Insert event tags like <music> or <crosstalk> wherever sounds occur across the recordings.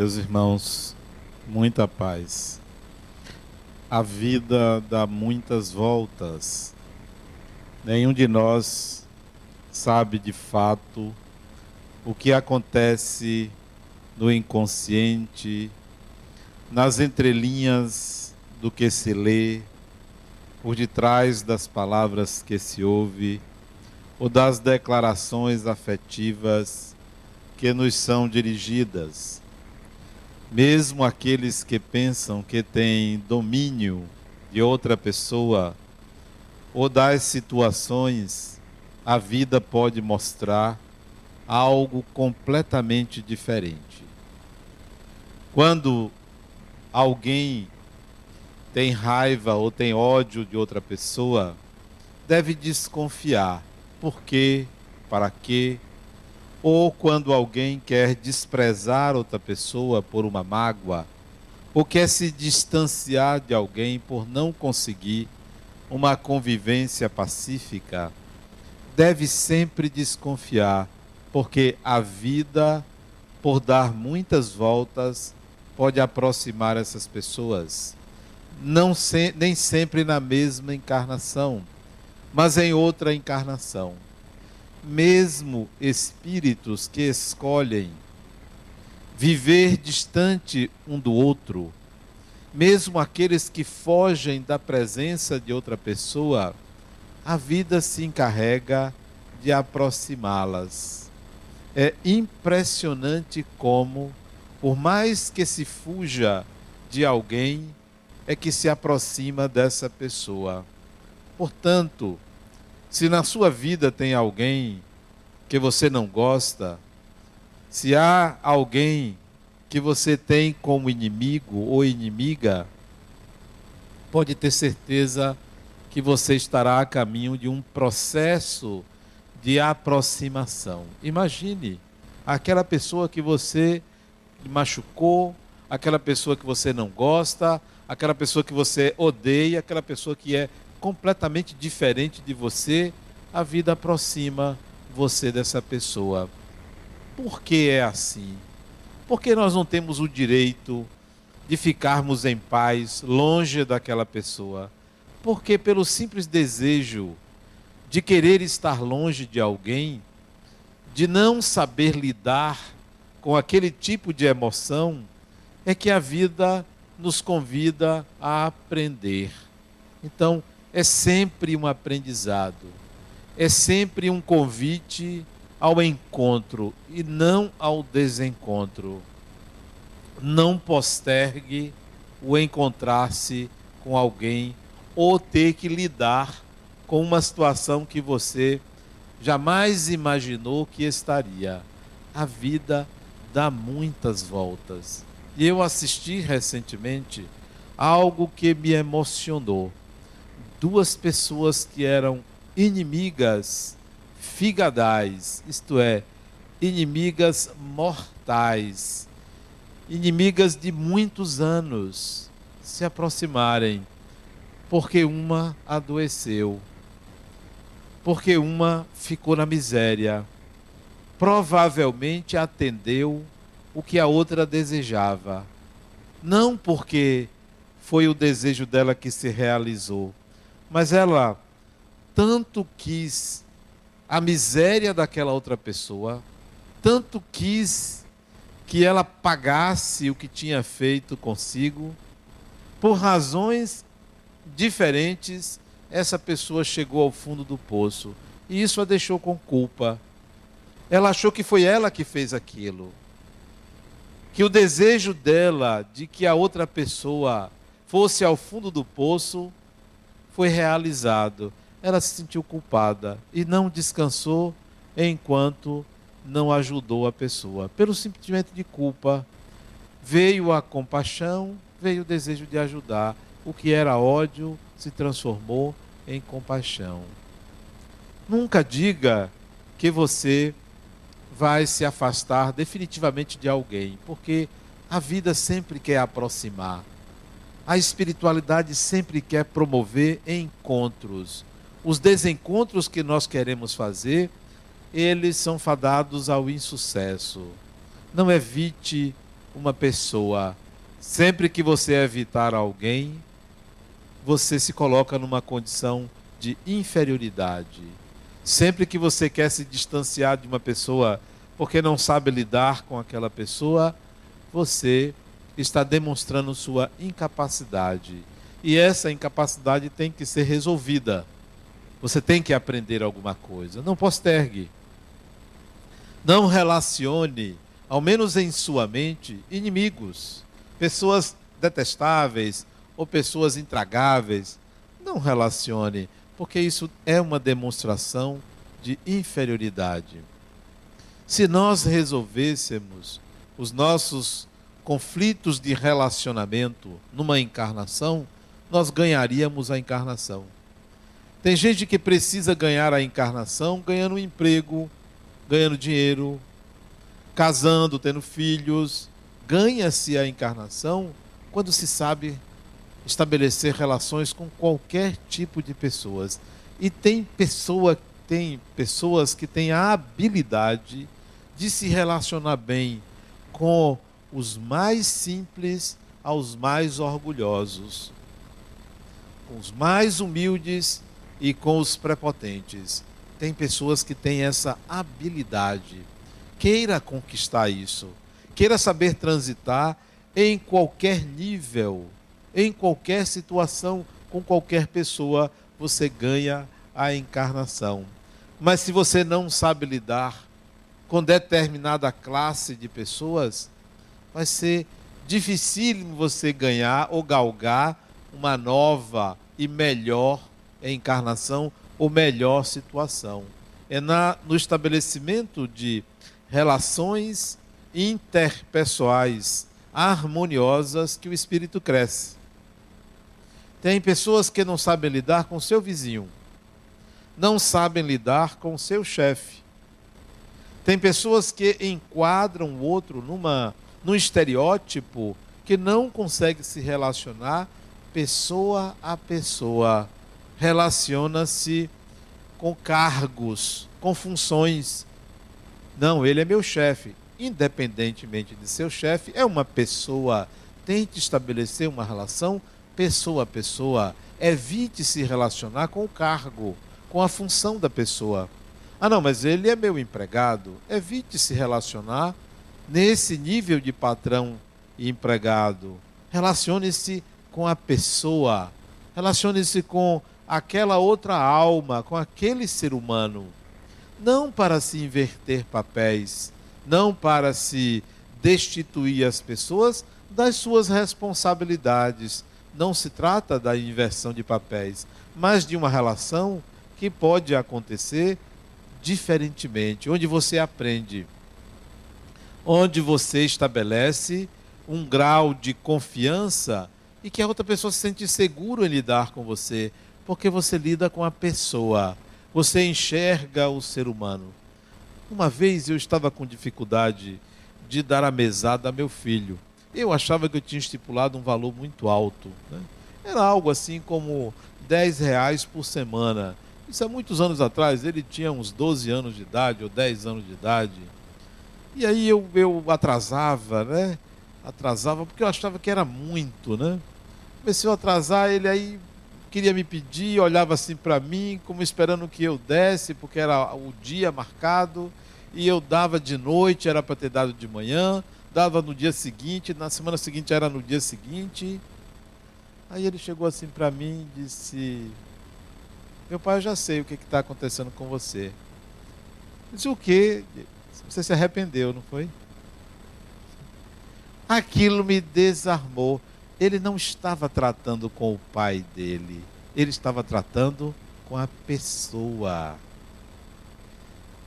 Meus irmãos, muita paz. A vida dá muitas voltas. Nenhum de nós sabe de fato o que acontece no inconsciente, nas entrelinhas do que se lê, por detrás das palavras que se ouve, ou das declarações afetivas que nos são dirigidas. Mesmo aqueles que pensam que têm domínio de outra pessoa ou das situações, a vida pode mostrar algo completamente diferente. Quando alguém tem raiva ou tem ódio de outra pessoa, deve desconfiar. Por quê? Para quê? Ou quando alguém quer desprezar outra pessoa por uma mágoa, ou quer se distanciar de alguém por não conseguir uma convivência pacífica, deve sempre desconfiar, porque a vida, por dar muitas voltas, pode aproximar essas pessoas. Não se, nem sempre na mesma encarnação, mas em outra encarnação mesmo espíritos que escolhem viver distante um do outro, mesmo aqueles que fogem da presença de outra pessoa, a vida se encarrega de aproximá-las. É impressionante como, por mais que se fuja de alguém, é que se aproxima dessa pessoa. Portanto, se na sua vida tem alguém que você não gosta, se há alguém que você tem como inimigo ou inimiga, pode ter certeza que você estará a caminho de um processo de aproximação. Imagine aquela pessoa que você machucou, aquela pessoa que você não gosta, aquela pessoa que você odeia, aquela pessoa que é completamente diferente de você, a vida aproxima você dessa pessoa. Por que é assim? Porque nós não temos o direito de ficarmos em paz longe daquela pessoa. Porque pelo simples desejo de querer estar longe de alguém, de não saber lidar com aquele tipo de emoção, é que a vida nos convida a aprender. Então, é sempre um aprendizado, é sempre um convite ao encontro e não ao desencontro. Não postergue o encontrar-se com alguém ou ter que lidar com uma situação que você jamais imaginou que estaria. A vida dá muitas voltas. E eu assisti recentemente algo que me emocionou duas pessoas que eram inimigas figadais, isto é, inimigas mortais, inimigas de muitos anos, se aproximarem, porque uma adoeceu, porque uma ficou na miséria, provavelmente atendeu o que a outra desejava, não porque foi o desejo dela que se realizou, mas ela tanto quis a miséria daquela outra pessoa, tanto quis que ela pagasse o que tinha feito consigo, por razões diferentes, essa pessoa chegou ao fundo do poço e isso a deixou com culpa. Ela achou que foi ela que fez aquilo. Que o desejo dela de que a outra pessoa fosse ao fundo do poço foi realizado. Ela se sentiu culpada e não descansou enquanto não ajudou a pessoa. Pelo simplesmente de culpa, veio a compaixão, veio o desejo de ajudar. O que era ódio se transformou em compaixão. Nunca diga que você vai se afastar definitivamente de alguém, porque a vida sempre quer aproximar. A espiritualidade sempre quer promover encontros. Os desencontros que nós queremos fazer, eles são fadados ao insucesso. Não evite uma pessoa. Sempre que você evitar alguém, você se coloca numa condição de inferioridade. Sempre que você quer se distanciar de uma pessoa porque não sabe lidar com aquela pessoa, você está demonstrando sua incapacidade. E essa incapacidade tem que ser resolvida. Você tem que aprender alguma coisa. Não postergue. Não relacione, ao menos em sua mente, inimigos, pessoas detestáveis ou pessoas intragáveis. Não relacione, porque isso é uma demonstração de inferioridade. Se nós resolvêssemos os nossos conflitos de relacionamento numa encarnação, nós ganharíamos a encarnação. Tem gente que precisa ganhar a encarnação ganhando um emprego, ganhando dinheiro, casando, tendo filhos. Ganha-se a encarnação quando se sabe estabelecer relações com qualquer tipo de pessoas. E tem pessoa, tem pessoas que têm a habilidade de se relacionar bem com os mais simples aos mais orgulhosos, com os mais humildes e com os prepotentes tem pessoas que têm essa habilidade. Queira conquistar isso. Queira saber transitar em qualquer nível, em qualquer situação, com qualquer pessoa, você ganha a encarnação. Mas se você não sabe lidar com determinada classe de pessoas, vai ser dificílimo você ganhar ou galgar uma nova e melhor encarnação ou melhor situação. É na, no estabelecimento de relações interpessoais harmoniosas que o espírito cresce. Tem pessoas que não sabem lidar com seu vizinho, não sabem lidar com seu chefe. Tem pessoas que enquadram o outro numa num estereótipo que não consegue se relacionar pessoa a pessoa relaciona-se com cargos, com funções. Não, ele é meu chefe. Independentemente de seu chefe, é uma pessoa. Tente estabelecer uma relação pessoa a pessoa. Evite se relacionar com o cargo, com a função da pessoa. Ah, não, mas ele é meu empregado. Evite se relacionar nesse nível de patrão e empregado. Relacione-se com a pessoa. Relacione-se com aquela outra alma, com aquele ser humano. Não para se inverter papéis, não para se destituir as pessoas das suas responsabilidades. Não se trata da inversão de papéis, mas de uma relação que pode acontecer diferentemente, onde você aprende, onde você estabelece um grau de confiança e que a outra pessoa se sente seguro em lidar com você, porque você lida com a pessoa, você enxerga o ser humano. Uma vez eu estava com dificuldade de dar a mesada a meu filho. Eu achava que eu tinha estipulado um valor muito alto. Né? Era algo assim como 10 reais por semana. Isso há muitos anos atrás, ele tinha uns 12 anos de idade ou 10 anos de idade. E aí eu, eu atrasava, né? Atrasava porque eu achava que era muito, né? Comecei a atrasar, ele aí queria me pedir, olhava assim para mim, como esperando que eu desse, porque era o dia marcado, e eu dava de noite, era para ter dado de manhã, dava no dia seguinte, na semana seguinte era no dia seguinte. Aí ele chegou assim para mim e disse: Meu pai, eu já sei o que está acontecendo com você. Eu disse: O quê? Você se arrependeu, não foi? Aquilo me desarmou ele não estava tratando com o pai dele, ele estava tratando com a pessoa.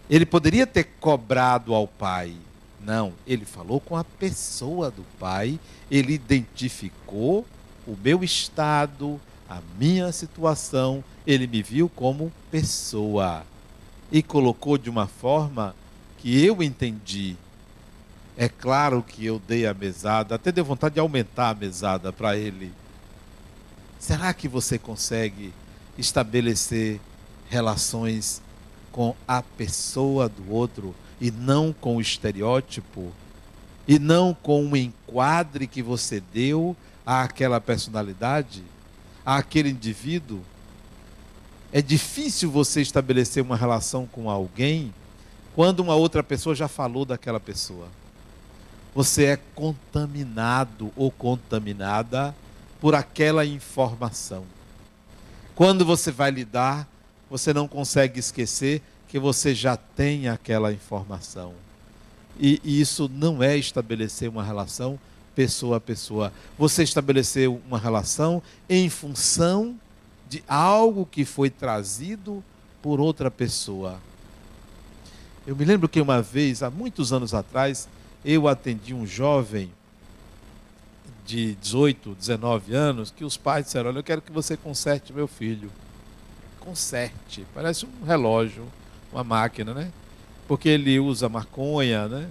Ele poderia ter cobrado ao pai. Não, ele falou com a pessoa do pai, ele identificou o meu estado, a minha situação, ele me viu como pessoa e colocou de uma forma que eu entendi é claro que eu dei a mesada, até dei vontade de aumentar a mesada para ele. Será que você consegue estabelecer relações com a pessoa do outro e não com o estereótipo? e não com um enquadre que você deu àquela personalidade, àquele indivíduo. É difícil você estabelecer uma relação com alguém quando uma outra pessoa já falou daquela pessoa. Você é contaminado ou contaminada por aquela informação. Quando você vai lidar, você não consegue esquecer que você já tem aquela informação. E isso não é estabelecer uma relação pessoa a pessoa. Você estabeleceu uma relação em função de algo que foi trazido por outra pessoa. Eu me lembro que uma vez, há muitos anos atrás, eu atendi um jovem de 18, 19 anos, que os pais disseram: Olha, eu quero que você conserte meu filho. Conserte. Parece um relógio, uma máquina, né? porque ele usa maconha, né?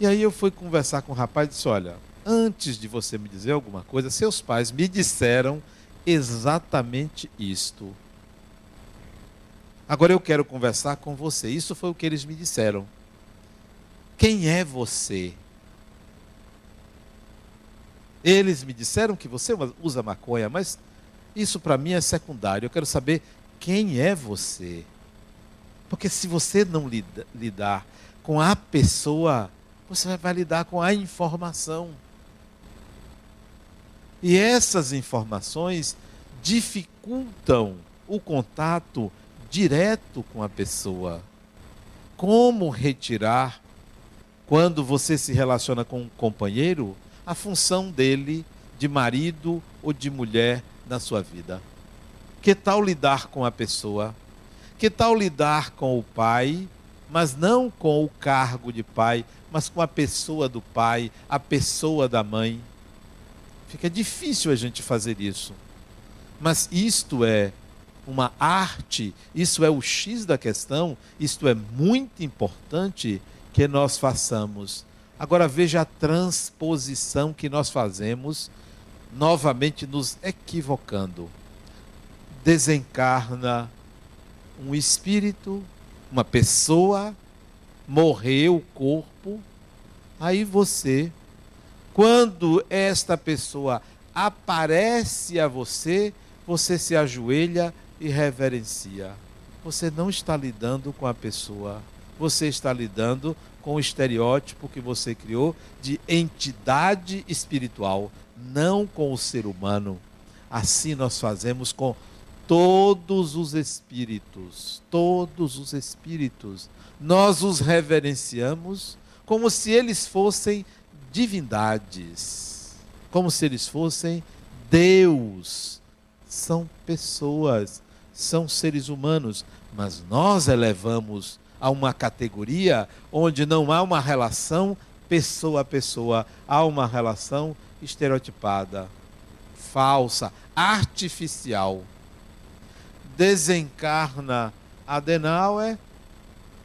E aí eu fui conversar com o rapaz e disse: Olha, antes de você me dizer alguma coisa, seus pais me disseram exatamente isto. Agora eu quero conversar com você. Isso foi o que eles me disseram. Quem é você? Eles me disseram que você usa maconha, mas isso para mim é secundário. Eu quero saber quem é você. Porque se você não lida, lidar com a pessoa, você vai lidar com a informação. E essas informações dificultam o contato direto com a pessoa. Como retirar, quando você se relaciona com um companheiro, a função dele de marido ou de mulher na sua vida? Que tal lidar com a pessoa? Que tal lidar com o pai, mas não com o cargo de pai, mas com a pessoa do pai, a pessoa da mãe? Fica difícil a gente fazer isso. Mas isto é uma arte, isso é o X da questão, isto é muito importante que nós façamos. Agora veja a transposição que nós fazemos, novamente nos equivocando. Desencarna um espírito, uma pessoa, morreu o corpo, aí você, quando esta pessoa aparece a você, você se ajoelha e reverencia. Você não está lidando com a pessoa, você está lidando com o estereótipo que você criou de entidade espiritual, não com o ser humano. Assim nós fazemos com todos os espíritos, todos os espíritos, nós os reverenciamos como se eles fossem divindades, como se eles fossem Deus. São pessoas, são seres humanos, mas nós elevamos a uma categoria onde não há uma relação pessoa a pessoa, há uma relação estereotipada, falsa, artificial desencarna Adenauer,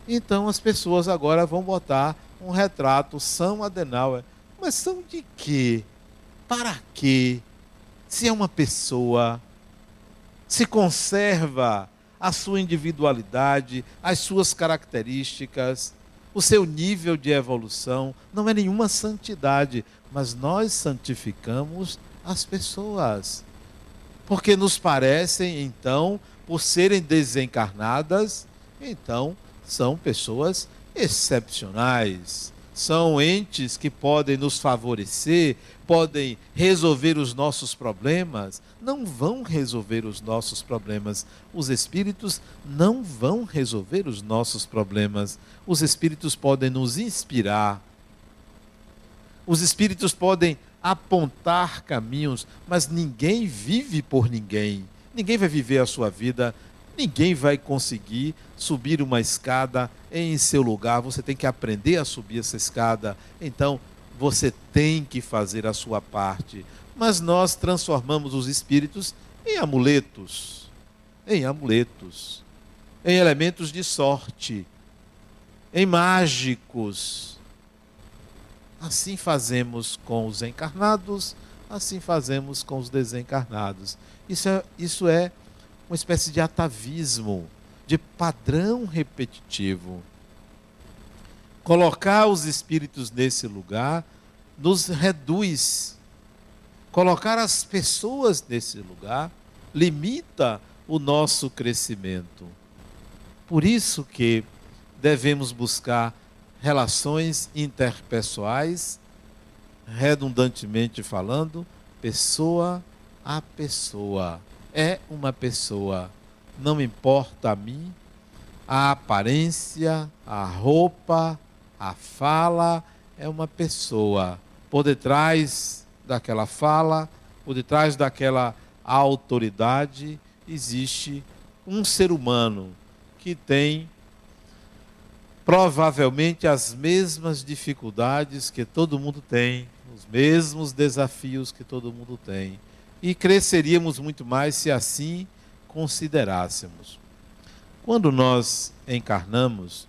então as pessoas agora vão botar um retrato São Adenauer. Mas são de quê? Para quê? Se é uma pessoa, se conserva a sua individualidade, as suas características, o seu nível de evolução, não é nenhuma santidade, mas nós santificamos as pessoas. Porque nos parecem, então, por serem desencarnadas, então são pessoas excepcionais. São entes que podem nos favorecer, podem resolver os nossos problemas. Não vão resolver os nossos problemas. Os espíritos não vão resolver os nossos problemas. Os espíritos podem nos inspirar. Os espíritos podem apontar caminhos, mas ninguém vive por ninguém. Ninguém vai viver a sua vida, ninguém vai conseguir subir uma escada em seu lugar. Você tem que aprender a subir essa escada. Então, você tem que fazer a sua parte. Mas nós transformamos os espíritos em amuletos, em amuletos, em elementos de sorte, em mágicos. Assim fazemos com os encarnados, assim fazemos com os desencarnados. Isso é, isso é uma espécie de atavismo, de padrão repetitivo. Colocar os espíritos nesse lugar nos reduz. Colocar as pessoas nesse lugar limita o nosso crescimento. Por isso que devemos buscar relações interpessoais, redundantemente falando, pessoa a pessoa. É uma pessoa. Não importa a mim a aparência, a roupa, a fala, é uma pessoa. Por detrás daquela fala, por detrás daquela autoridade, existe um ser humano que tem provavelmente as mesmas dificuldades que todo mundo tem, os mesmos desafios que todo mundo tem. E cresceríamos muito mais se assim considerássemos. Quando nós encarnamos,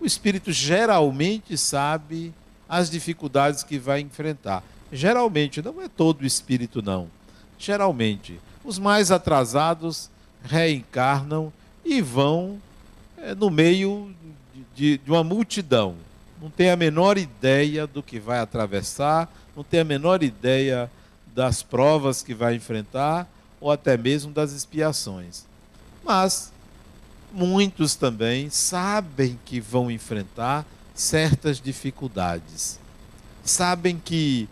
o espírito geralmente sabe as dificuldades que vai enfrentar. Geralmente, não é todo espírito, não. Geralmente, os mais atrasados reencarnam e vão é, no meio de, de uma multidão. Não tem a menor ideia do que vai atravessar, não tem a menor ideia das provas que vai enfrentar ou até mesmo das expiações. Mas muitos também sabem que vão enfrentar certas dificuldades. Sabem que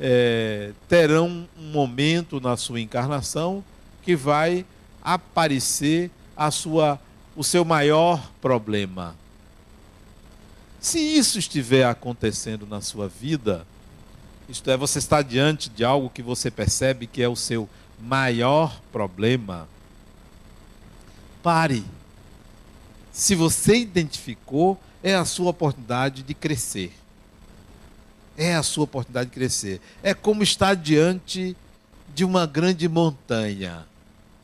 é, terão um momento na sua encarnação que vai aparecer a sua, o seu maior problema. Se isso estiver acontecendo na sua vida, isto é, você está diante de algo que você percebe que é o seu maior problema, pare. Se você identificou, é a sua oportunidade de crescer. É a sua oportunidade de crescer. É como estar diante de uma grande montanha.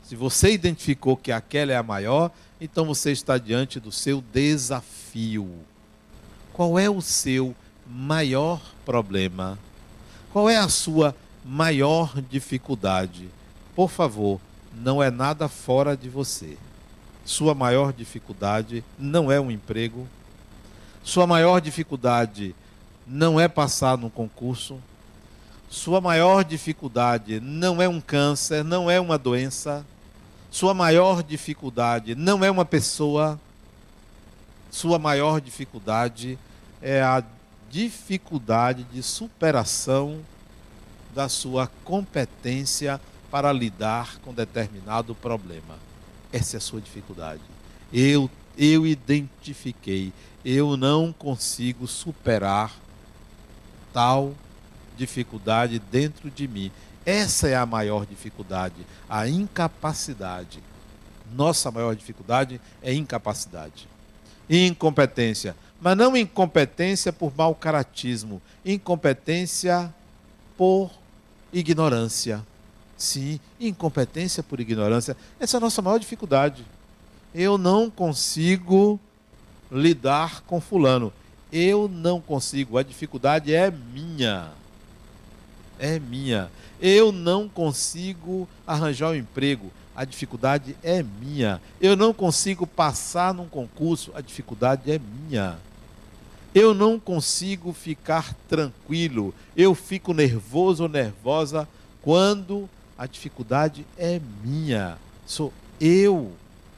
Se você identificou que aquela é a maior, então você está diante do seu desafio. Qual é o seu maior problema? Qual é a sua maior dificuldade? Por favor, não é nada fora de você. Sua maior dificuldade não é um emprego. Sua maior dificuldade não é passar no concurso. Sua maior dificuldade não é um câncer, não é uma doença. Sua maior dificuldade não é uma pessoa. Sua maior dificuldade é a dificuldade de superação da sua competência para lidar com determinado problema. Essa é a sua dificuldade. Eu, eu identifiquei, eu não consigo superar tal dificuldade dentro de mim. Essa é a maior dificuldade, a incapacidade. Nossa maior dificuldade é incapacidade. Incompetência mas não incompetência por mau caratismo, incompetência por ignorância. Sim, incompetência por ignorância. Essa é a nossa maior dificuldade. Eu não consigo lidar com fulano. Eu não consigo. A dificuldade é minha. É minha. Eu não consigo arranjar um emprego a dificuldade é minha. Eu não consigo passar num concurso, a dificuldade é minha. Eu não consigo ficar tranquilo. Eu fico nervoso ou nervosa quando a dificuldade é minha. Sou eu.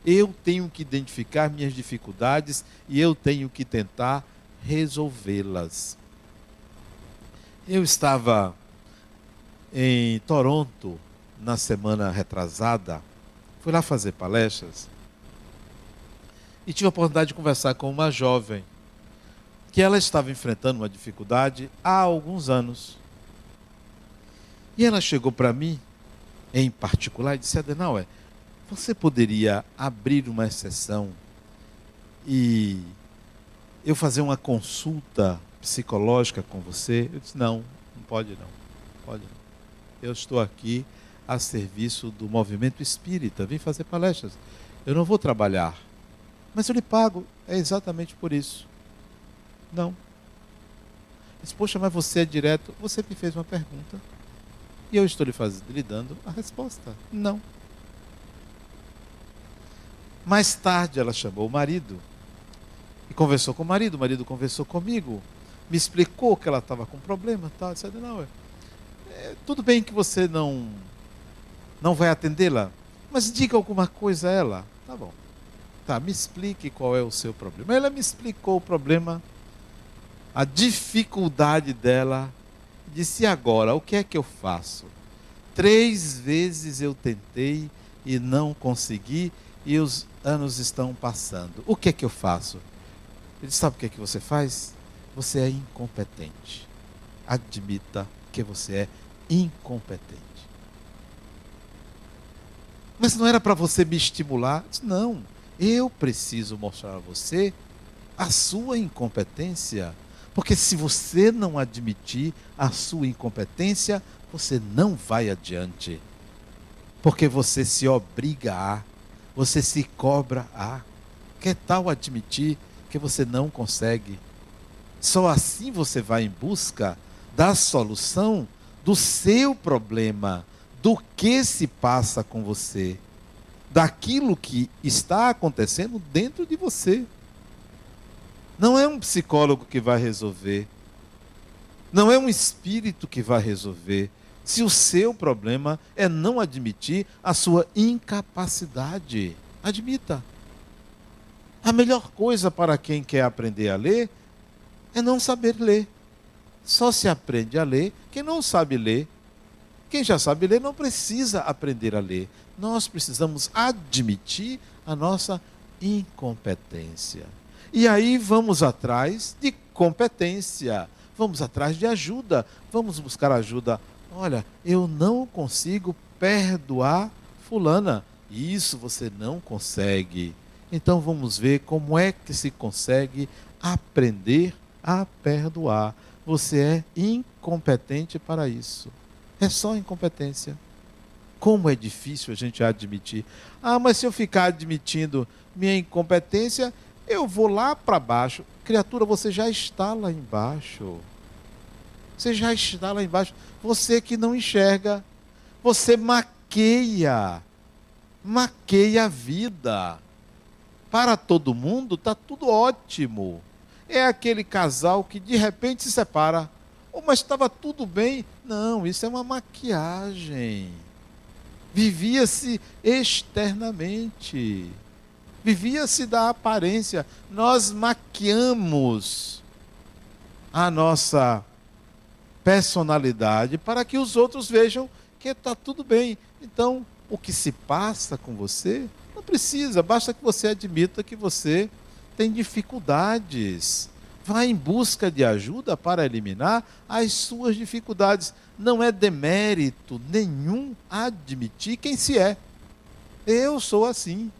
Eu tenho que identificar minhas dificuldades e eu tenho que tentar resolvê-las. Eu estava em Toronto na semana retrasada, fui lá fazer palestras e tive a oportunidade de conversar com uma jovem que ela estava enfrentando uma dificuldade há alguns anos. E ela chegou para mim, em particular, e disse: Adenauer, você poderia abrir uma exceção e eu fazer uma consulta psicológica com você? Eu disse: Não, não pode não. Pode não. Eu estou aqui a serviço do movimento espírita, vim fazer palestras. Eu não vou trabalhar, mas eu lhe pago. É exatamente por isso. Não. Diz, poxa, mas você é direto. Você me fez uma pergunta. E eu estou lhe, fazendo, lhe dando a resposta. Não. Mais tarde ela chamou o marido e conversou com o marido, o marido conversou comigo, me explicou que ela estava com problema, tal, disse, não, é, é, tudo bem que você não não vai atendê-la, mas diga alguma coisa a ela. Tá bom. Tá, me explique qual é o seu problema. Ela me explicou o problema, a dificuldade dela. Disse: agora, o que é que eu faço? Três vezes eu tentei e não consegui, e os anos estão passando. O que é que eu faço? Ele disse: sabe o que é que você faz? Você é incompetente. Admita que você é incompetente. Mas não era para você me estimular? Não, eu preciso mostrar a você a sua incompetência. Porque se você não admitir a sua incompetência, você não vai adiante. Porque você se obriga a, você se cobra a. Que tal admitir que você não consegue? Só assim você vai em busca da solução do seu problema do que se passa com você, daquilo que está acontecendo dentro de você. Não é um psicólogo que vai resolver, não é um espírito que vai resolver. Se o seu problema é não admitir a sua incapacidade, admita. A melhor coisa para quem quer aprender a ler é não saber ler. Só se aprende a ler quem não sabe ler. Quem já sabe ler não precisa aprender a ler. Nós precisamos admitir a nossa incompetência. E aí vamos atrás de competência, vamos atrás de ajuda, vamos buscar ajuda. Olha, eu não consigo perdoar Fulana. Isso você não consegue. Então vamos ver como é que se consegue aprender a perdoar. Você é incompetente para isso. É só incompetência. Como é difícil a gente admitir. Ah, mas se eu ficar admitindo minha incompetência, eu vou lá para baixo. Criatura, você já está lá embaixo. Você já está lá embaixo. Você que não enxerga. Você maqueia. Maqueia a vida. Para todo mundo está tudo ótimo. É aquele casal que de repente se separa. Oh, mas estava tudo bem. Não, isso é uma maquiagem. Vivia-se externamente. Vivia-se da aparência. Nós maquiamos a nossa personalidade para que os outros vejam que está tudo bem. Então, o que se passa com você não precisa, basta que você admita que você tem dificuldades. Vá em busca de ajuda para eliminar as suas dificuldades. Não é demérito nenhum admitir quem se é. Eu sou assim.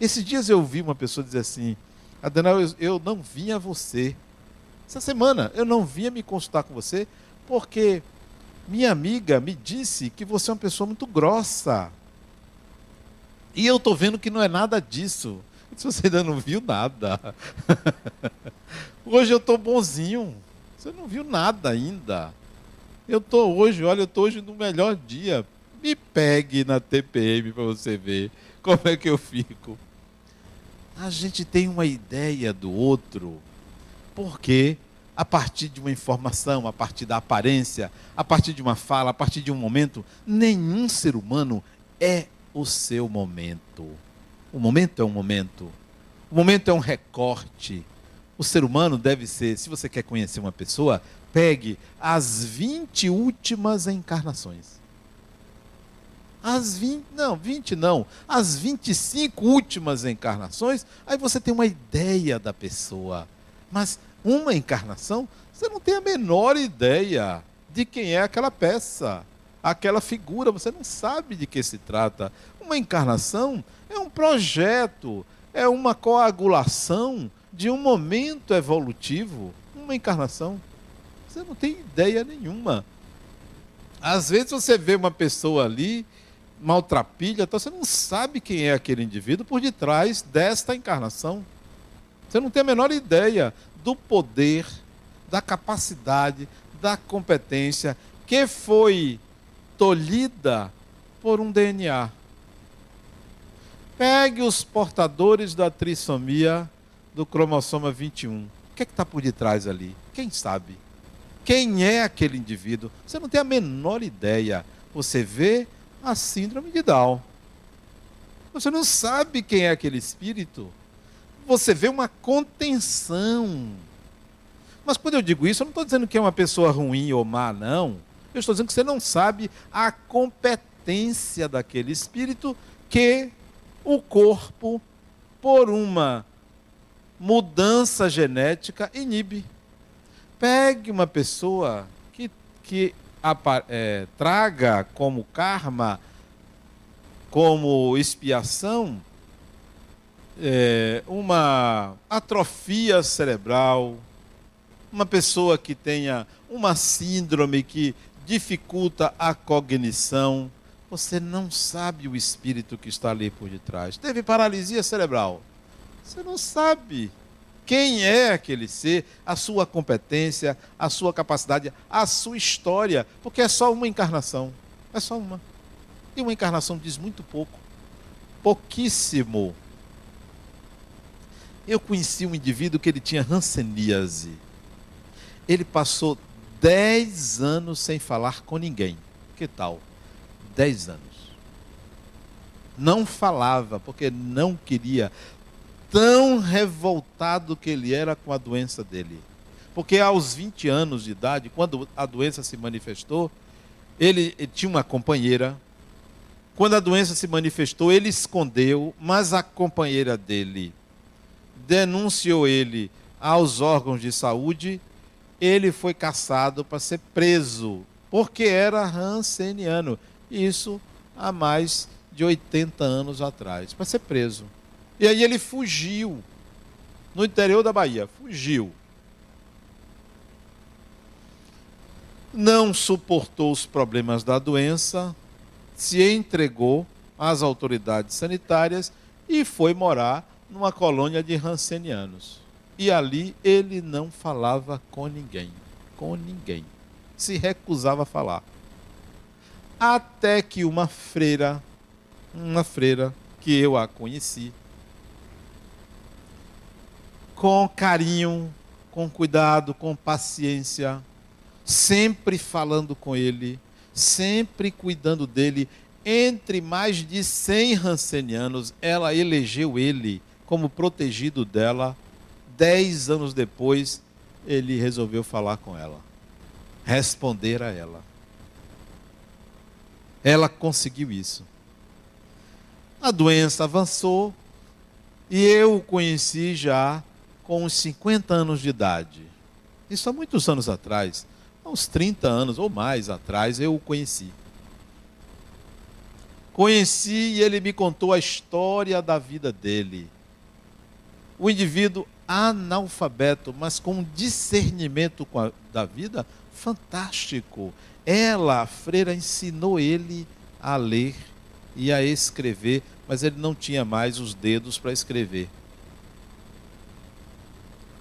Esses dias eu ouvi uma pessoa dizer assim: Adenal, eu, eu não vim a você. Essa semana eu não vinha me consultar com você porque minha amiga me disse que você é uma pessoa muito grossa. E eu estou vendo que não é nada disso. <laughs> Se você ainda não viu nada. <laughs> hoje eu estou bonzinho. Você não viu nada ainda. Eu estou hoje, olha, eu estou hoje no melhor dia. Me pegue na TPM para você ver como é que eu fico. A gente tem uma ideia do outro, porque a partir de uma informação, a partir da aparência, a partir de uma fala, a partir de um momento, nenhum ser humano é o seu momento. O momento é um momento. O momento é um recorte. O ser humano deve ser, se você quer conhecer uma pessoa, pegue as 20 últimas encarnações. As 20, não, 20 não, as 25 últimas encarnações, aí você tem uma ideia da pessoa. Mas uma encarnação, você não tem a menor ideia de quem é aquela peça, aquela figura, você não sabe de que se trata. Uma encarnação é um projeto, é uma coagulação de um momento evolutivo, uma encarnação. Você não tem ideia nenhuma. Às vezes você vê uma pessoa ali, maltrapilha, então você não sabe quem é aquele indivíduo por detrás desta encarnação. Você não tem a menor ideia do poder, da capacidade, da competência que foi tolhida por um DNA. Pegue os portadores da trissomia do cromossoma 21. O que é está por detrás ali? Quem sabe? Quem é aquele indivíduo? Você não tem a menor ideia. Você vê a síndrome de Down. Você não sabe quem é aquele espírito. Você vê uma contenção. Mas quando eu digo isso, eu não estou dizendo que é uma pessoa ruim ou má, não. Eu estou dizendo que você não sabe a competência daquele espírito que o corpo, por uma mudança genética, inibe. Pegue uma pessoa que, que é, traga como karma, como expiação, é, uma atrofia cerebral, uma pessoa que tenha uma síndrome que dificulta a cognição, você não sabe o espírito que está ali por detrás. Teve paralisia cerebral. Você não sabe quem é aquele ser, a sua competência, a sua capacidade, a sua história, porque é só uma encarnação. É só uma. E uma encarnação diz muito pouco. Pouquíssimo. Eu conheci um indivíduo que ele tinha hanseníase. Ele passou 10 anos sem falar com ninguém. Que tal? 10 anos. Não falava, porque não queria tão revoltado que ele era com a doença dele. Porque aos 20 anos de idade, quando a doença se manifestou, ele, ele tinha uma companheira. Quando a doença se manifestou, ele escondeu, mas a companheira dele denunciou ele aos órgãos de saúde. Ele foi caçado para ser preso, porque era ranceniano. Isso há mais de 80 anos atrás, para ser preso. E aí ele fugiu no interior da Bahia, fugiu. Não suportou os problemas da doença, se entregou às autoridades sanitárias e foi morar numa colônia de rancenianos. E ali ele não falava com ninguém, com ninguém. Se recusava a falar. Até que uma freira, uma freira que eu a conheci, com carinho, com cuidado, com paciência, sempre falando com ele, sempre cuidando dele. Entre mais de 100 rancenianos, ela elegeu ele como protegido dela. Dez anos depois, ele resolveu falar com ela, responder a ela. Ela conseguiu isso. A doença avançou e eu o conheci já com uns 50 anos de idade. Isso há muitos anos atrás, há uns 30 anos ou mais atrás, eu o conheci. Conheci e ele me contou a história da vida dele. O indivíduo analfabeto, mas com um discernimento da vida fantástico. Ela, a freira, ensinou ele a ler e a escrever, mas ele não tinha mais os dedos para escrever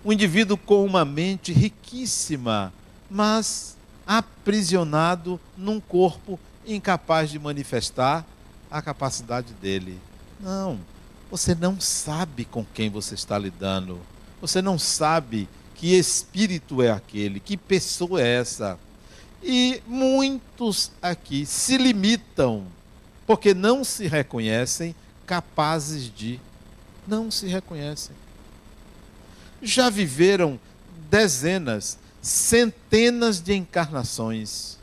um indivíduo com uma mente riquíssima, mas aprisionado num corpo incapaz de manifestar a capacidade dele. Não, você não sabe com quem você está lidando. Você não sabe que espírito é aquele, que pessoa é essa. E muitos aqui se limitam porque não se reconhecem capazes de. Não se reconhecem já viveram dezenas, centenas de encarnações,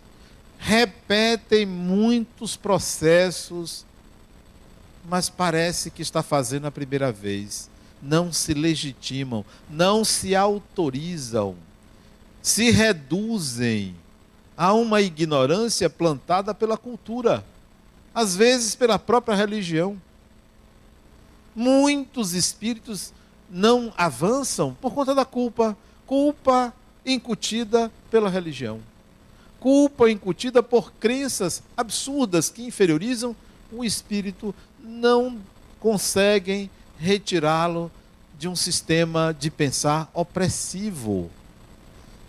repetem muitos processos, mas parece que está fazendo a primeira vez. Não se legitimam, não se autorizam, se reduzem a uma ignorância plantada pela cultura, às vezes pela própria religião. Muitos espíritos não avançam por conta da culpa. Culpa incutida pela religião. Culpa incutida por crenças absurdas que inferiorizam o espírito, não conseguem retirá-lo de um sistema de pensar opressivo.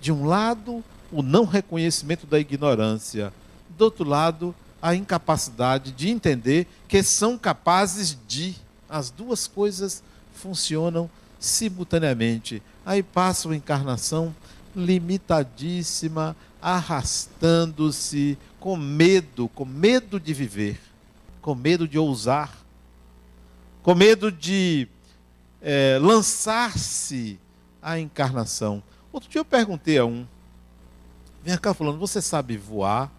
De um lado, o não reconhecimento da ignorância, do outro lado, a incapacidade de entender que são capazes de. As duas coisas funcionam simultaneamente. Aí passa uma encarnação limitadíssima, arrastando-se, com medo, com medo de viver, com medo de ousar, com medo de é, lançar-se à encarnação. Outro dia eu perguntei a um, vem cá falando, você sabe voar?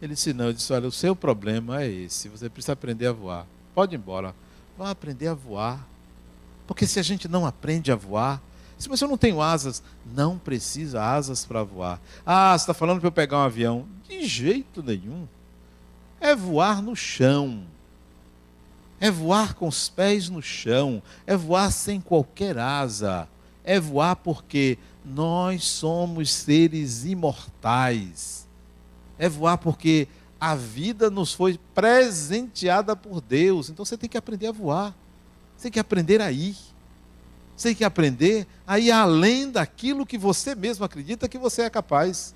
Ele disse, não, eu disse, olha, o seu problema é esse, você precisa aprender a voar. Pode ir embora. Vá aprender a voar. Porque se a gente não aprende a voar, se você não tem asas, não precisa asas para voar. Ah, você está falando para eu pegar um avião? De jeito nenhum. É voar no chão. É voar com os pés no chão. É voar sem qualquer asa. É voar porque nós somos seres imortais. É voar porque a vida nos foi presenteada por Deus. Então você tem que aprender a voar. Você tem que aprender a ir. Você tem que aprender a ir além daquilo que você mesmo acredita que você é capaz.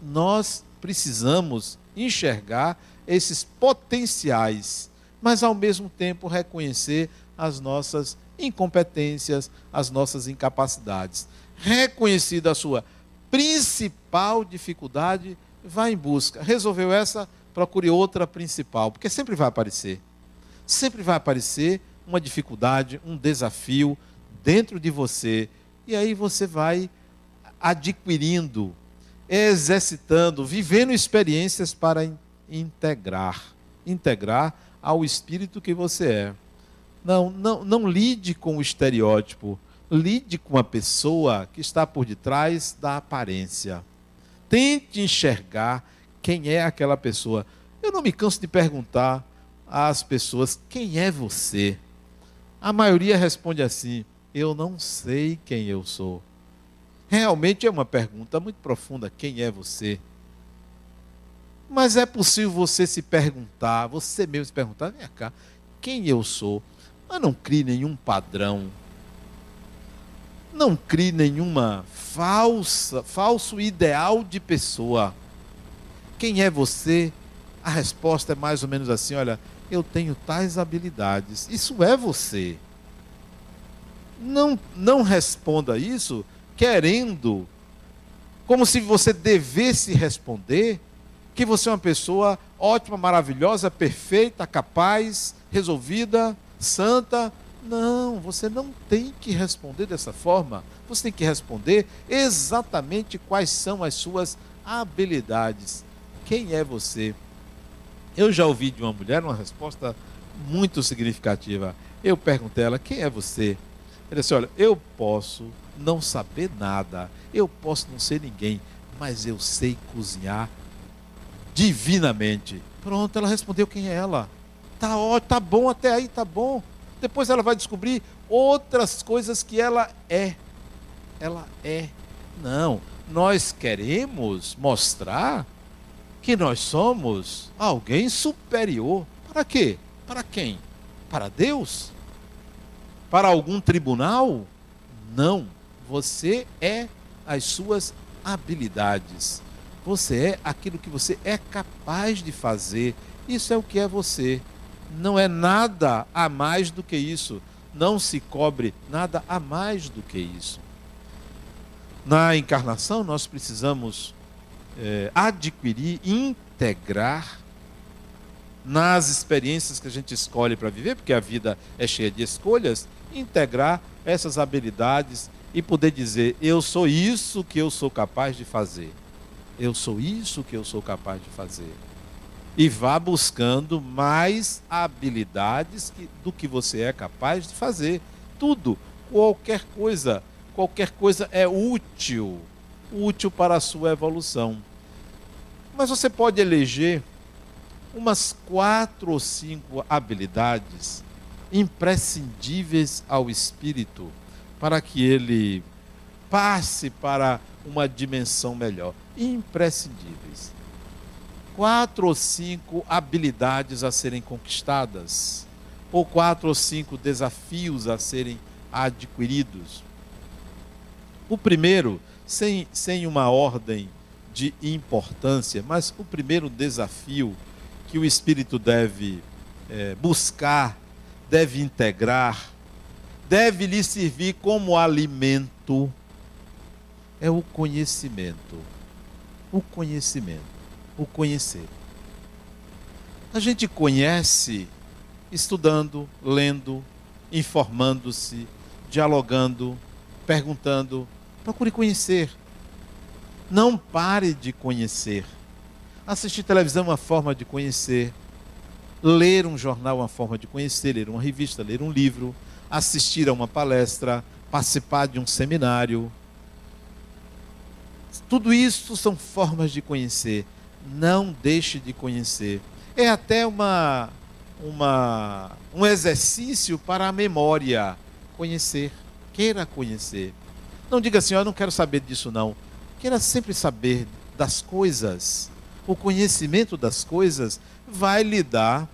Nós precisamos enxergar esses potenciais, mas ao mesmo tempo reconhecer as nossas incompetências, as nossas incapacidades. Reconhecida a sua principal dificuldade, vá em busca. Resolveu essa, procure outra principal, porque sempre vai aparecer. Sempre vai aparecer uma dificuldade, um desafio dentro de você. E aí você vai adquirindo, exercitando, vivendo experiências para integrar integrar ao espírito que você é. Não, não, não lide com o estereótipo, lide com a pessoa que está por detrás da aparência. Tente enxergar quem é aquela pessoa. Eu não me canso de perguntar às pessoas: quem é você? A maioria responde assim: eu não sei quem eu sou. Realmente é uma pergunta muito profunda: quem é você? Mas é possível você se perguntar, você mesmo se perguntar: vem cá, quem eu sou? Mas não crie nenhum padrão. Não crie nenhuma falsa, falso ideal de pessoa. Quem é você? A resposta é mais ou menos assim: olha, eu tenho tais habilidades. Isso é você. Não, não responda isso querendo, como se você devesse responder que você é uma pessoa ótima, maravilhosa, perfeita, capaz, resolvida, santa. Não, você não tem que responder dessa forma. Você tem que responder exatamente quais são as suas habilidades. Quem é você? Eu já ouvi de uma mulher uma resposta muito significativa. Eu perguntei a ela: quem é você? Ele disse: olha, eu posso não saber nada, eu posso não ser ninguém, mas eu sei cozinhar divinamente. Pronto, ela respondeu quem é ela. Tá, ó, tá bom até aí, tá bom. Depois ela vai descobrir outras coisas que ela é. Ela é. Não, nós queremos mostrar que nós somos alguém superior. Para quê? Para quem? Para Deus? Para algum tribunal? Não. Você é as suas habilidades. Você é aquilo que você é capaz de fazer. Isso é o que é você. Não é nada a mais do que isso. Não se cobre nada a mais do que isso. Na encarnação, nós precisamos é, adquirir, integrar nas experiências que a gente escolhe para viver, porque a vida é cheia de escolhas, integrar essas habilidades e poder dizer: eu sou isso que eu sou capaz de fazer. Eu sou isso que eu sou capaz de fazer. E vá buscando mais habilidades que, do que você é capaz de fazer. Tudo, qualquer coisa, qualquer coisa é útil, útil para a sua evolução. Mas você pode eleger umas quatro ou cinco habilidades imprescindíveis ao espírito para que ele passe para uma dimensão melhor. Imprescindíveis. Quatro ou cinco habilidades a serem conquistadas, ou quatro ou cinco desafios a serem adquiridos. O primeiro, sem, sem uma ordem de importância, mas o primeiro desafio que o espírito deve é, buscar, deve integrar, deve lhe servir como alimento é o conhecimento. O conhecimento. O conhecer. A gente conhece estudando, lendo, informando-se, dialogando, perguntando. Procure conhecer. Não pare de conhecer. Assistir televisão é uma forma de conhecer. Ler um jornal é uma forma de conhecer. Ler uma revista, ler um livro. Assistir a uma palestra. Participar de um seminário. Tudo isso são formas de conhecer. Não deixe de conhecer. É até uma, uma, um exercício para a memória. Conhecer. Queira conhecer. Não diga assim, eu não quero saber disso não. Queira sempre saber das coisas. O conhecimento das coisas vai lhe dar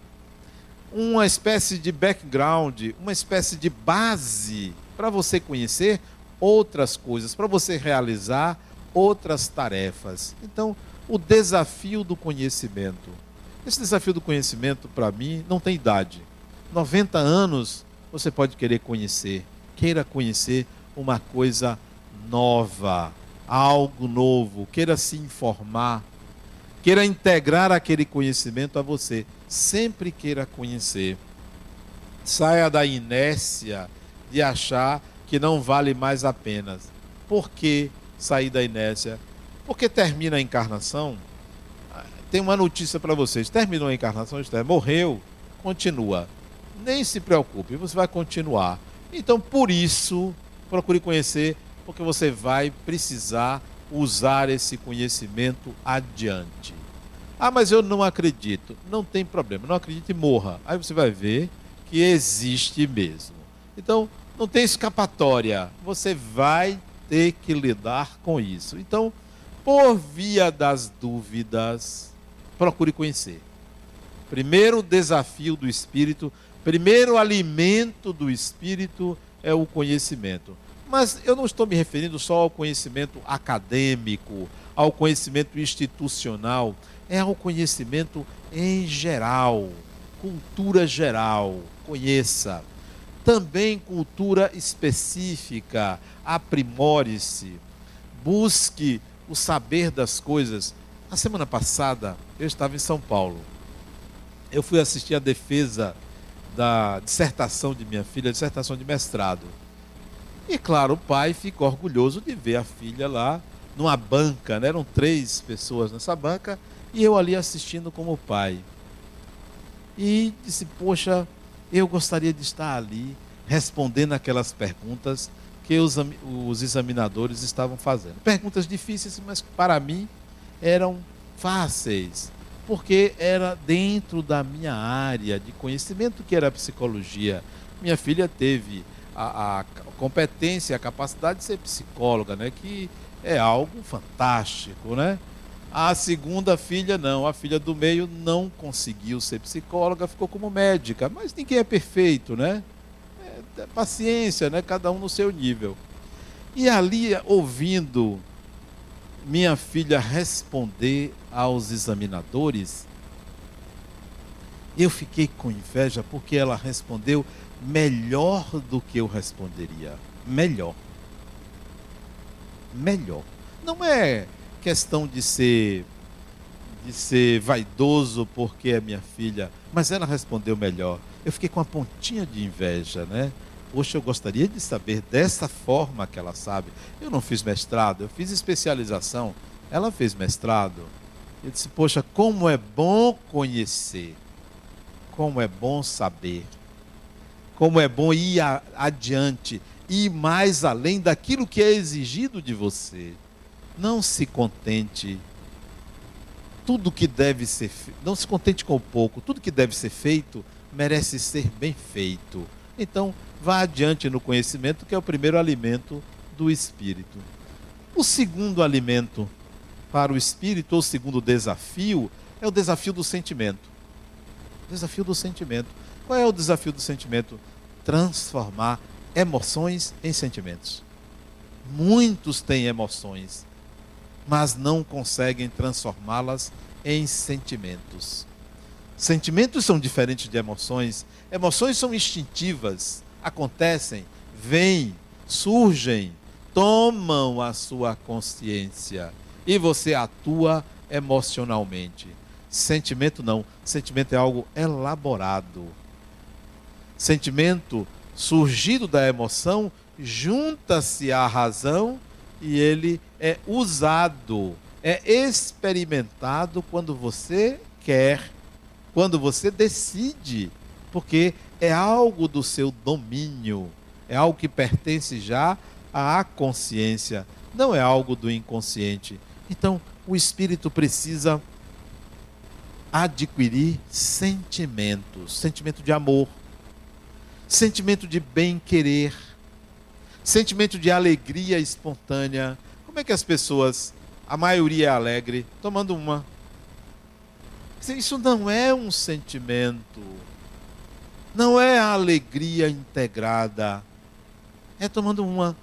uma espécie de background, uma espécie de base para você conhecer outras coisas, para você realizar outras tarefas. Então, o desafio do conhecimento. Esse desafio do conhecimento, para mim, não tem idade. 90 anos você pode querer conhecer, queira conhecer uma coisa nova, algo novo, queira se informar, queira integrar aquele conhecimento a você. Sempre queira conhecer. Saia da inércia de achar que não vale mais a pena. Por que sair da inércia. Porque termina a encarnação. Tem uma notícia para vocês: terminou a encarnação, morreu, continua. Nem se preocupe, você vai continuar. Então, por isso, procure conhecer, porque você vai precisar usar esse conhecimento adiante. Ah, mas eu não acredito. Não tem problema, não acredite e morra. Aí você vai ver que existe mesmo. Então, não tem escapatória. Você vai ter que lidar com isso. Então, por via das dúvidas, procure conhecer. Primeiro desafio do espírito, primeiro alimento do espírito é o conhecimento. Mas eu não estou me referindo só ao conhecimento acadêmico, ao conhecimento institucional, é ao conhecimento em geral, cultura geral. Conheça também cultura específica, aprimore-se, busque o saber das coisas. Na semana passada, eu estava em São Paulo. Eu fui assistir a defesa da dissertação de minha filha, dissertação de mestrado. E claro, o pai ficou orgulhoso de ver a filha lá numa banca, né? eram três pessoas nessa banca, e eu ali assistindo como pai. E disse, poxa, eu gostaria de estar ali respondendo aquelas perguntas que os, os examinadores estavam fazendo. Perguntas difíceis, mas para mim eram fáceis, porque era dentro da minha área de conhecimento que era a psicologia. Minha filha teve a, a competência, a capacidade de ser psicóloga, né? que é algo fantástico, né? A segunda filha não, a filha do meio não conseguiu ser psicóloga, ficou como médica, mas ninguém é perfeito, né? É, é paciência, né? Cada um no seu nível. E ali, ouvindo minha filha responder aos examinadores, eu fiquei com inveja porque ela respondeu melhor do que eu responderia. Melhor. Melhor. Não é questão de ser de ser vaidoso porque é minha filha, mas ela respondeu melhor. Eu fiquei com uma pontinha de inveja, né? Poxa, eu gostaria de saber dessa forma que ela sabe. Eu não fiz mestrado, eu fiz especialização. Ela fez mestrado. Eu disse, poxa, como é bom conhecer. Como é bom saber. Como é bom ir adiante, ir mais além daquilo que é exigido de você. Não se contente. Tudo que deve ser não se contente com pouco. Tudo que deve ser feito merece ser bem feito. Então, vá adiante no conhecimento, que é o primeiro alimento do espírito. O segundo alimento para o espírito, ou o segundo desafio, é o desafio do sentimento. Desafio do sentimento. Qual é o desafio do sentimento? Transformar emoções em sentimentos. Muitos têm emoções, mas não conseguem transformá-las em sentimentos. Sentimentos são diferentes de emoções. Emoções são instintivas, acontecem, vêm, surgem, tomam a sua consciência e você atua emocionalmente. Sentimento não, sentimento é algo elaborado. Sentimento surgido da emoção junta-se à razão e ele é usado, é experimentado quando você quer, quando você decide, porque é algo do seu domínio, é algo que pertence já à consciência, não é algo do inconsciente. Então, o espírito precisa adquirir sentimentos, sentimento de amor, sentimento de bem-querer, sentimento de alegria espontânea. Como é que as pessoas, a maioria é alegre, tomando uma? Isso não é um sentimento, não é a alegria integrada, é tomando uma.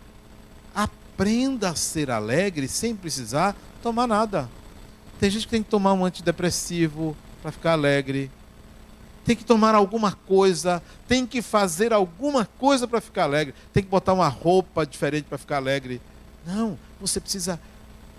Aprenda a ser alegre sem precisar tomar nada. Tem gente que tem que tomar um antidepressivo para ficar alegre tem que tomar alguma coisa, tem que fazer alguma coisa para ficar alegre, tem que botar uma roupa diferente para ficar alegre. Não, você precisa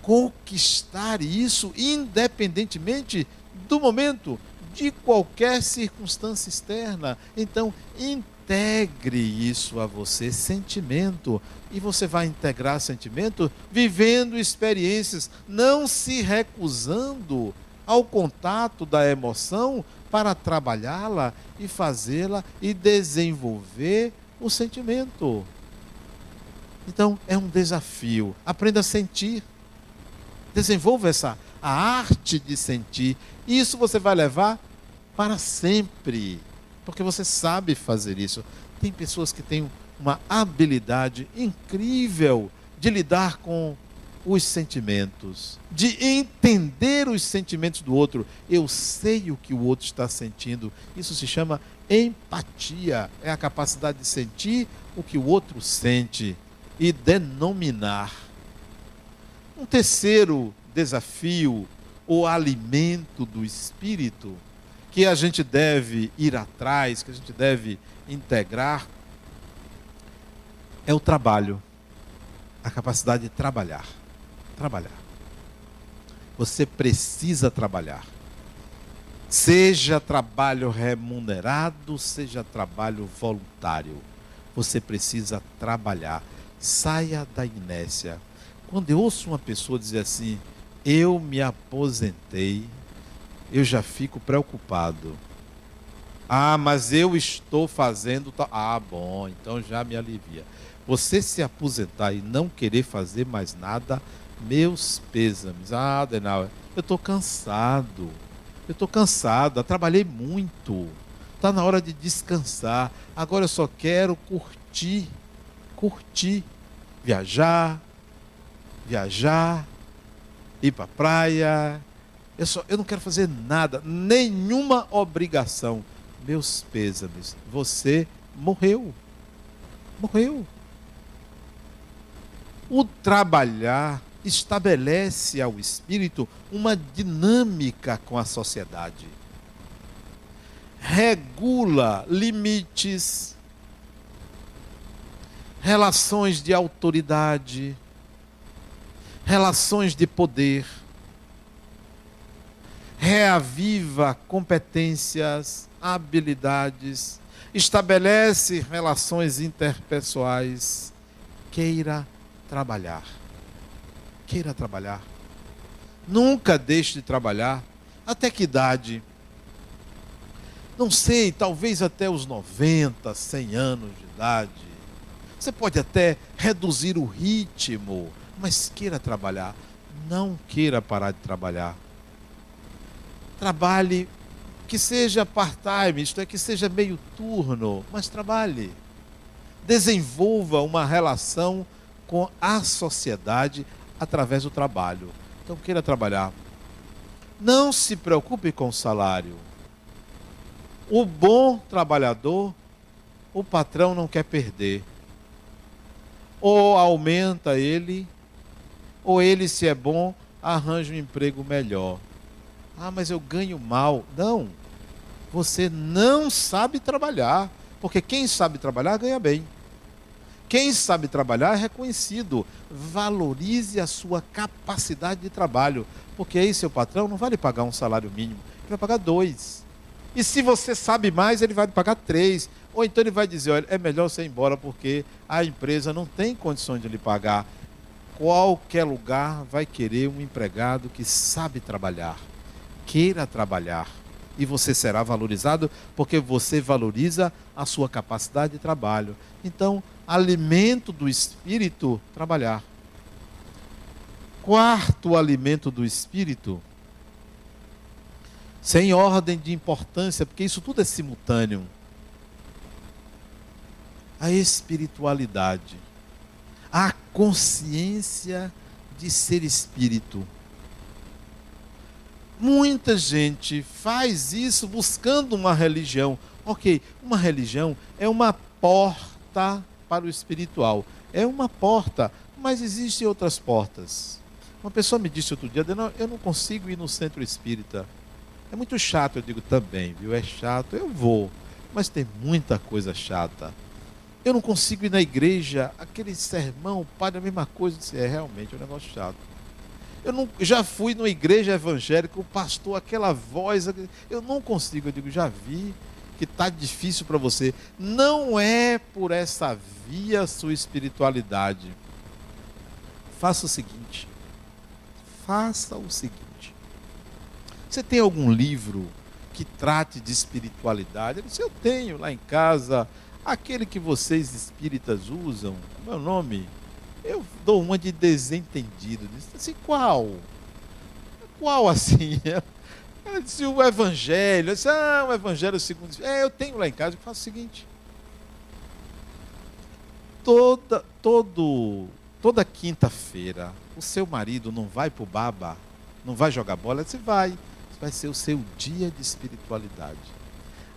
conquistar isso independentemente do momento, de qualquer circunstância externa. Então, integre isso a você, sentimento. E você vai integrar sentimento vivendo experiências, não se recusando ao contato da emoção para trabalhá-la e fazê-la e desenvolver o sentimento. Então, é um desafio. Aprenda a sentir. Desenvolva essa a arte de sentir. E isso você vai levar para sempre, porque você sabe fazer isso. Tem pessoas que têm uma habilidade incrível de lidar com os sentimentos, de entender os sentimentos do outro. Eu sei o que o outro está sentindo. Isso se chama empatia. É a capacidade de sentir o que o outro sente e denominar. Um terceiro desafio, o alimento do espírito, que a gente deve ir atrás, que a gente deve integrar, é o trabalho, a capacidade de trabalhar trabalhar. Você precisa trabalhar. Seja trabalho remunerado, seja trabalho voluntário. Você precisa trabalhar. Saia da inércia. Quando eu ouço uma pessoa dizer assim, eu me aposentei, eu já fico preocupado. Ah, mas eu estou fazendo. Ah, bom, então já me alivia. Você se aposentar e não querer fazer mais nada meus pêsames. Ah, Adenauer, eu estou cansado. Eu estou cansado, eu trabalhei muito. Está na hora de descansar. Agora eu só quero curtir. Curtir. Viajar. Viajar. Ir para praia. Eu, só, eu não quero fazer nada, nenhuma obrigação. Meus pêsames. Você morreu. Morreu. O trabalhar estabelece ao espírito uma dinâmica com a sociedade. Regula limites, relações de autoridade, relações de poder, reaviva competências, habilidades, estabelece relações interpessoais. Queira trabalhar queira trabalhar. Nunca deixe de trabalhar. Até que idade? Não sei, talvez até os 90, 100 anos de idade. Você pode até reduzir o ritmo, mas queira trabalhar. Não queira parar de trabalhar. Trabalhe, que seja part-time, isto é, que seja meio turno, mas trabalhe. Desenvolva uma relação com a sociedade através do trabalho. Então queira trabalhar. Não se preocupe com o salário. O bom trabalhador, o patrão não quer perder. Ou aumenta ele, ou ele, se é bom, arranja um emprego melhor. Ah, mas eu ganho mal. Não. Você não sabe trabalhar. Porque quem sabe trabalhar ganha bem. Quem sabe trabalhar é reconhecido. Valorize a sua capacidade de trabalho. Porque aí seu patrão não vai lhe pagar um salário mínimo, ele vai pagar dois. E se você sabe mais, ele vai lhe pagar três. Ou então ele vai dizer, olha, é melhor você ir embora porque a empresa não tem condições de lhe pagar. Qualquer lugar vai querer um empregado que sabe trabalhar, queira trabalhar. E você será valorizado porque você valoriza a sua capacidade de trabalho. Então, alimento do espírito, trabalhar. Quarto alimento do espírito, sem ordem de importância, porque isso tudo é simultâneo. A espiritualidade, a consciência de ser espírito. Muita gente faz isso buscando uma religião. Ok, uma religião é uma porta para o espiritual. É uma porta, mas existem outras portas. Uma pessoa me disse outro dia, eu não consigo ir no centro espírita. É muito chato, eu digo também, viu? É chato, eu vou, mas tem muita coisa chata. Eu não consigo ir na igreja, aquele sermão, o padre, a mesma coisa. Eu disse, é realmente é um negócio chato. Eu não, já fui numa igreja evangélica, o pastor, aquela voz, eu não consigo. Eu digo, já vi, que está difícil para você, não é por essa via sua espiritualidade. Faça o seguinte: faça o seguinte. Você tem algum livro que trate de espiritualidade? Eu disse, eu tenho lá em casa, aquele que vocês espíritas usam, meu nome, eu dou uma de desentendido. Disse assim, qual? Qual assim? <laughs> Ela disse o evangelho. Eu disse, ah, o evangelho segundo. É, eu tenho lá em casa. Eu faço o seguinte. Toda, todo, toda quinta-feira, o seu marido não vai para o baba, não vai jogar bola, você vai. Vai ser o seu dia de espiritualidade.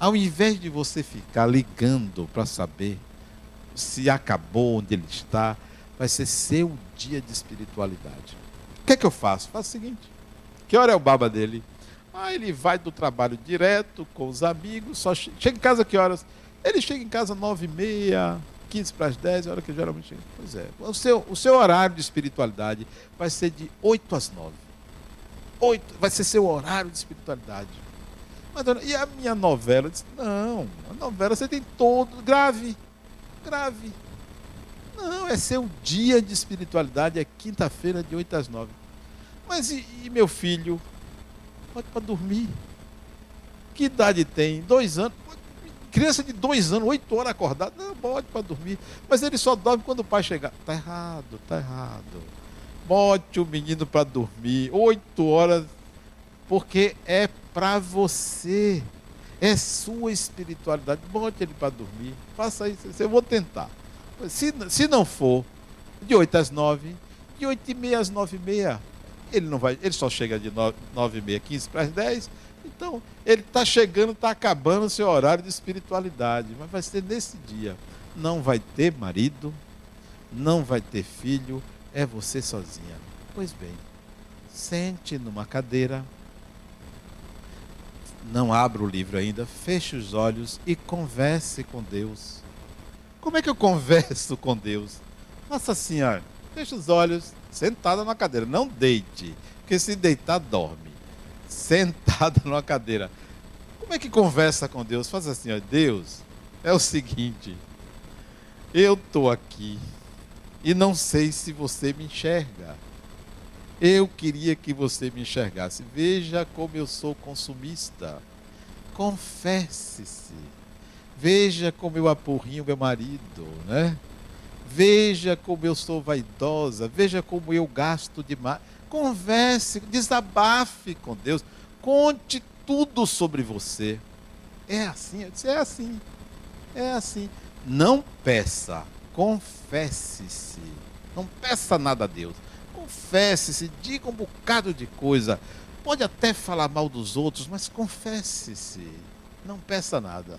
Ao invés de você ficar ligando para saber se acabou, onde ele está, vai ser seu dia de espiritualidade. O que é que eu faço? Faço o seguinte: que hora é o baba dele? Ah, ele vai do trabalho direto com os amigos, só che chega em casa que horas? Ele chega em casa nove e meia, 15 para as 10, é a hora que geralmente chega. Pois é. O seu, o seu horário de espiritualidade vai ser de 8 às 9. 8, vai ser seu horário de espiritualidade. Mas, e a minha novela? Disse, não, a novela você tem todo, grave, grave. Não, é seu dia de espiritualidade, é quinta-feira de 8 às 9. Mas e, e meu filho? Pode para dormir. Que idade tem? Dois anos. Criança de dois anos, oito horas acordada, não pode para dormir. Mas ele só dorme quando o pai chegar. Tá errado, tá errado. Bote o menino para dormir, oito horas, porque é para você. É sua espiritualidade. Bote ele para dormir. Faça isso. Eu vou tentar. Se, se não for, de 8 às 9, de 8 e meia às 9 e meia, ele não vai, ele só chega de 9, e meia, 15 para as 10. Então, ele está chegando, está acabando o seu horário de espiritualidade. Mas vai ser nesse dia. Não vai ter marido, não vai ter filho, é você sozinha. Pois bem, sente numa cadeira, não abra o livro ainda, feche os olhos e converse com Deus. Como é que eu converso com Deus? Faça assim, ó, feche os olhos, sentada numa cadeira. Não deite, porque se deitar, dorme. Sentada <laughs> numa cadeira. Como é que conversa com Deus? Faz assim, ó, Deus, é o seguinte, eu estou aqui e não sei se você me enxerga. Eu queria que você me enxergasse. Veja como eu sou consumista. Confesse-se. Veja como eu apurrinho meu marido, né? Veja como eu sou vaidosa, veja como eu gasto demais. Converse, desabafe com Deus, conte tudo sobre você. É assim, eu disse, é assim, é assim. Não peça, confesse-se. Não peça nada a Deus. Confesse-se, diga um bocado de coisa. Pode até falar mal dos outros, mas confesse-se. Não peça nada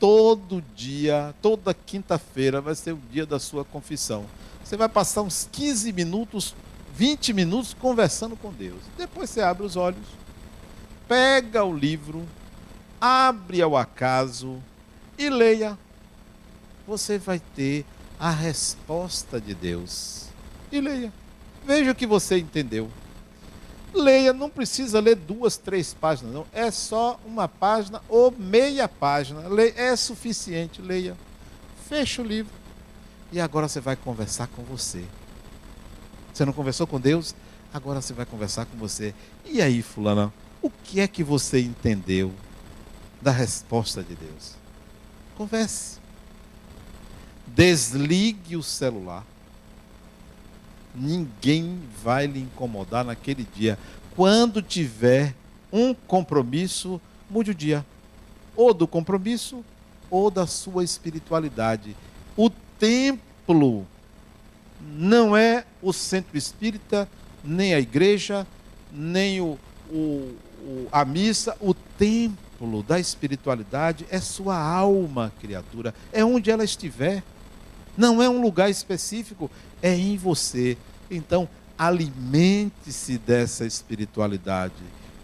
todo dia, toda quinta-feira vai ser o dia da sua confissão. Você vai passar uns 15 minutos, 20 minutos conversando com Deus. Depois você abre os olhos, pega o livro, abre ao acaso e leia. Você vai ter a resposta de Deus. E leia. Veja o que você entendeu. Leia, não precisa ler duas, três páginas, não. É só uma página ou meia página. Leia, é suficiente. Leia. Fecha o livro. E agora você vai conversar com você. Você não conversou com Deus? Agora você vai conversar com você. E aí, fulana, o que é que você entendeu da resposta de Deus? Converse. Desligue o celular. Ninguém vai lhe incomodar naquele dia. Quando tiver um compromisso, mude o dia. Ou do compromisso, ou da sua espiritualidade. O templo não é o centro espírita, nem a igreja, nem o, o, o, a missa. O templo da espiritualidade é sua alma, criatura. É onde ela estiver. Não é um lugar específico, é em você. Então, alimente-se dessa espiritualidade.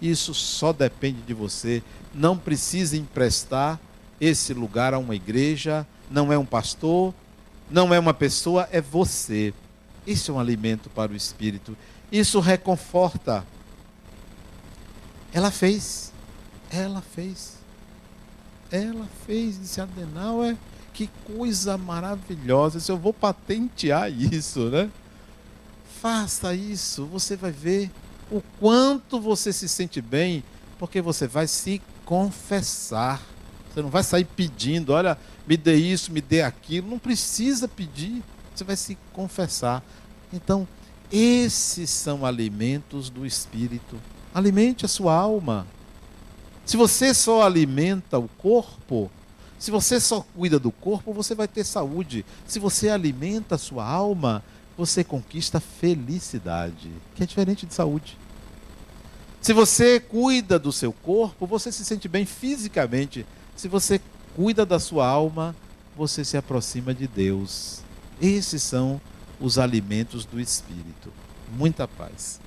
Isso só depende de você. Não precisa emprestar esse lugar a uma igreja, não é um pastor, não é uma pessoa, é você. Isso é um alimento para o espírito. Isso reconforta. Ela fez. Ela fez. Ela fez, disse Adenauer. Que coisa maravilhosa. Se eu vou patentear isso, né? Faça isso, você vai ver o quanto você se sente bem, porque você vai se confessar. Você não vai sair pedindo, olha, me dê isso, me dê aquilo. Não precisa pedir, você vai se confessar. Então, esses são alimentos do espírito. Alimente a sua alma. Se você só alimenta o corpo, se você só cuida do corpo, você vai ter saúde. Se você alimenta a sua alma, você conquista felicidade, que é diferente de saúde. Se você cuida do seu corpo, você se sente bem fisicamente. Se você cuida da sua alma, você se aproxima de Deus. Esses são os alimentos do espírito. Muita paz.